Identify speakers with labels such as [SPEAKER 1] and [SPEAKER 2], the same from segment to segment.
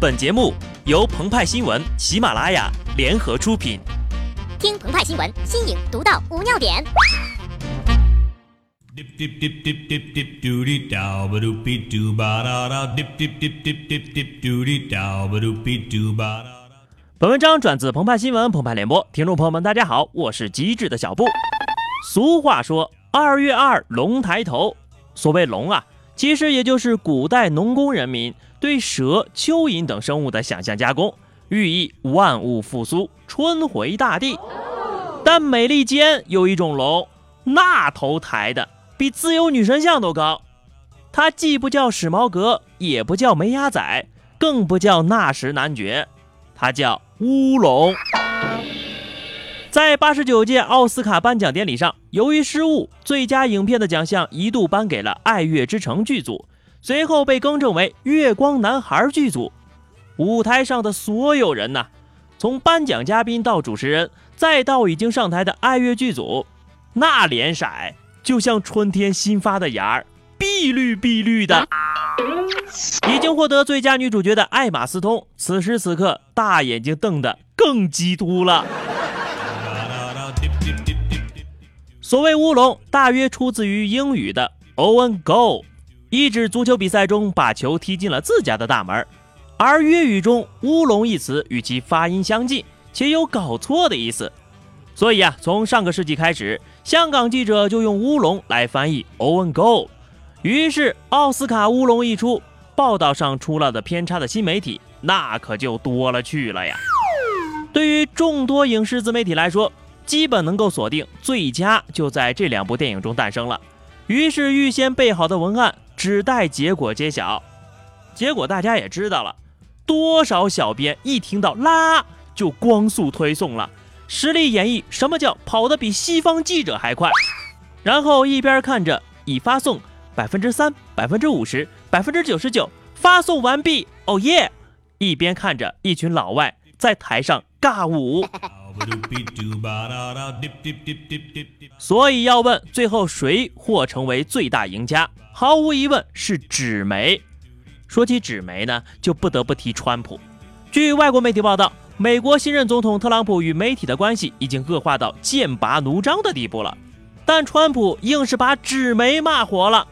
[SPEAKER 1] 本节目由澎湃新闻、喜马拉雅联合出品。
[SPEAKER 2] 听澎湃新闻，新颖独到，无尿点。
[SPEAKER 3] Dip dip dip dip dip dip doody dow ba doopy doo ba da da dip dip dip dip dip dip doody dow ba doopy doo ba da da.
[SPEAKER 1] 本文章转自澎湃新闻、澎湃联播，听众朋友们，大家好，我是机智的小布。俗话说“二月二，龙抬头”，所谓龙啊，其实也就是古代农工人民对蛇、蚯蚓等生物的想象加工，寓意万物复苏、春回大地。但美利坚有一种龙，那头抬的比自由女神像都高，它既不叫史矛革，也不叫梅亚仔，更不叫纳什男爵，它叫乌龙。在八十九届奥斯卡颁奖典礼上，由于失误，最佳影片的奖项一度颁给了《爱乐之城》剧组，随后被更正为《月光男孩》剧组。舞台上的所有人呐，从颁奖嘉宾到主持人，再到已经上台的爱乐剧组，那脸色就像春天新发的芽儿，碧绿碧绿的。已经获得最佳女主角的艾玛斯通，此时此刻大眼睛瞪得更激突了。所谓乌龙，大约出自于英语的 o w e n go” 意指足球比赛中把球踢进了自家的大门。而粤语中“乌龙”一词与其发音相近，且有搞错的意思。所以啊，从上个世纪开始，香港记者就用“乌龙”来翻译 Owen g o l。于是，奥斯卡乌龙一出，报道上出了的偏差的新媒体那可就多了去了呀。对于众多影视自媒体来说，基本能够锁定最佳就在这两部电影中诞生了。于是预先备好的文案只待结果揭晓。结果大家也知道了，多少小编一听到啦就光速推送了，实力演绎什么叫跑得比西方记者还快，然后一边看着已发送百分之三、百分之五十、百分之九十九，发送完毕，哦耶！一边看着一群老外在台上尬舞。所以要问最后谁或成为最大赢家，毫无疑问是纸媒。说起纸媒呢，就不得不提川普。据外国媒体报道，美国新任总统特朗普与媒体的关系已经恶化到剑拔弩张的地步了，但川普硬是把纸媒骂活了。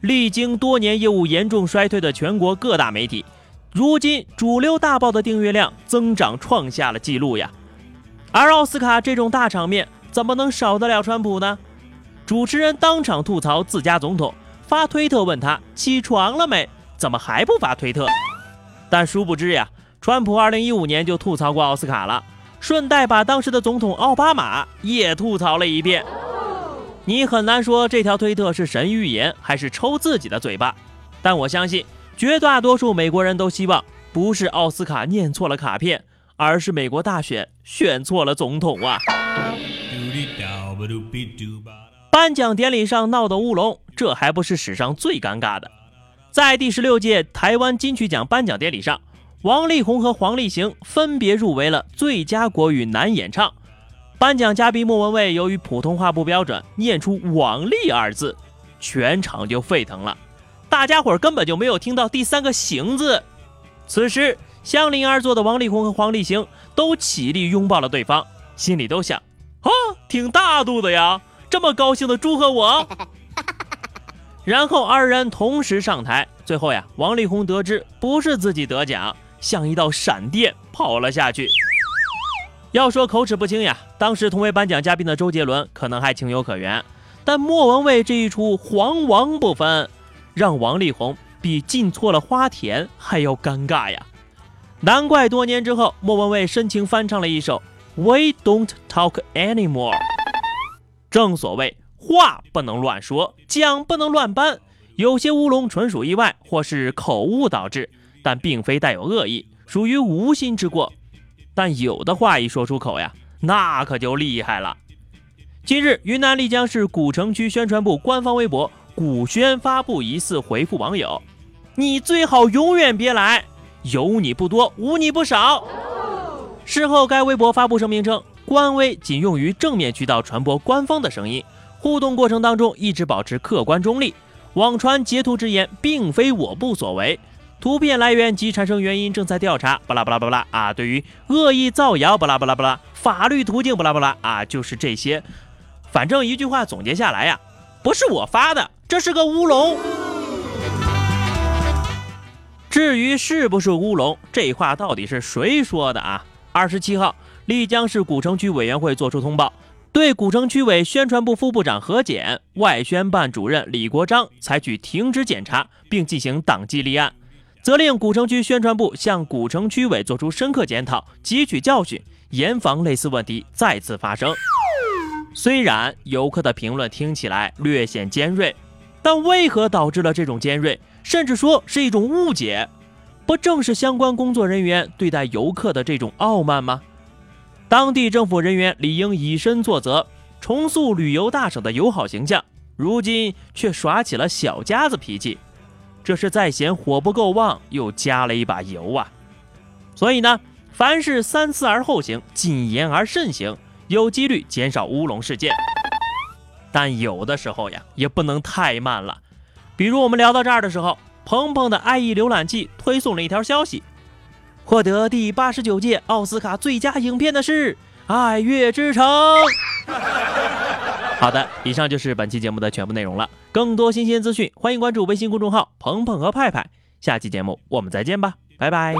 [SPEAKER 1] 历经多年业务严重衰退的全国各大媒体，如今主流大报的订阅量增长创下了纪录呀。而奥斯卡这种大场面，怎么能少得了川普呢？主持人当场吐槽自家总统，发推特问他起床了没，怎么还不发推特？但殊不知呀，川普2015年就吐槽过奥斯卡了，顺带把当时的总统奥巴马也吐槽了一遍。你很难说这条推特是神预言还是抽自己的嘴巴，但我相信绝大多数美国人都希望不是奥斯卡念错了卡片，而是美国大选选错了总统啊！颁奖典礼上闹的乌龙，这还不是史上最尴尬的。在第十六届台湾金曲奖颁奖典礼上，王力宏和黄立行分别入围了最佳国语男演唱。颁奖嘉宾莫文蔚由于普通话不标准，念出“王力”二字，全场就沸腾了。大家伙根本就没有听到第三个“行”字。此时，相邻而坐的王力宏和黄立行都起立拥抱了对方，心里都想：啊，挺大度的呀，这么高兴的祝贺我。然后二人同时上台，最后呀，王力宏得知不是自己得奖，像一道闪电跑了下去。要说口齿不清呀，当时同为颁奖嘉宾的周杰伦可能还情有可原，但莫文蔚这一出黄王不分，让王力宏比进错了花田还要尴尬呀。难怪多年之后，莫文蔚深情翻唱了一首《We Don't Talk Anymore》。正所谓话不能乱说，奖不能乱颁，有些乌龙纯属意外或是口误导致，但并非带有恶意，属于无心之过。但有的话一说出口呀，那可就厉害了。近日，云南丽江市古城区宣传部官方微博“古宣”发布疑似回复网友：“你最好永远别来，有你不多，无你不少。”事后，该微博发布声明称，官微仅用于正面渠道传播官方的声音，互动过程当中一直保持客观中立。网传截图之言并非我部所为，图片来源及产生原因正在调查，巴拉巴拉巴拉啊！对于恶意造谣，巴拉巴拉巴拉，法律途径，巴拉巴拉啊，就是这些。反正一句话总结下来呀，不是我发的，这是个乌龙。至于是不是乌龙，这话到底是谁说的啊？二十七号，丽江市古城区委员会作出通报，对古城区委宣传部副部长何检、外宣办主任李国章采取停职检查，并进行党纪立案。责令古城区宣传部向古城区委作出深刻检讨，汲取教训，严防类似问题再次发生。虽然游客的评论听起来略显尖锐，但为何导致了这种尖锐，甚至说是一种误解？不正是相关工作人员对待游客的这种傲慢吗？当地政府人员理应以身作则，重塑旅游大省的友好形象，如今却耍起了小家子脾气。这是在嫌火不够旺，又加了一把油啊！所以呢，凡事三思而后行，谨言而慎行，有几率减少乌龙事件。但有的时候呀，也不能太慢了。比如我们聊到这儿的时候，鹏鹏的爱意浏览器推送了一条消息：获得第八十九届奥斯卡最佳影片的是《爱乐之城》。好的，以上就是本期节目的全部内容了。更多新鲜资讯，欢迎关注微信公众号“鹏鹏和派派”。下期节目我们再见吧，拜拜。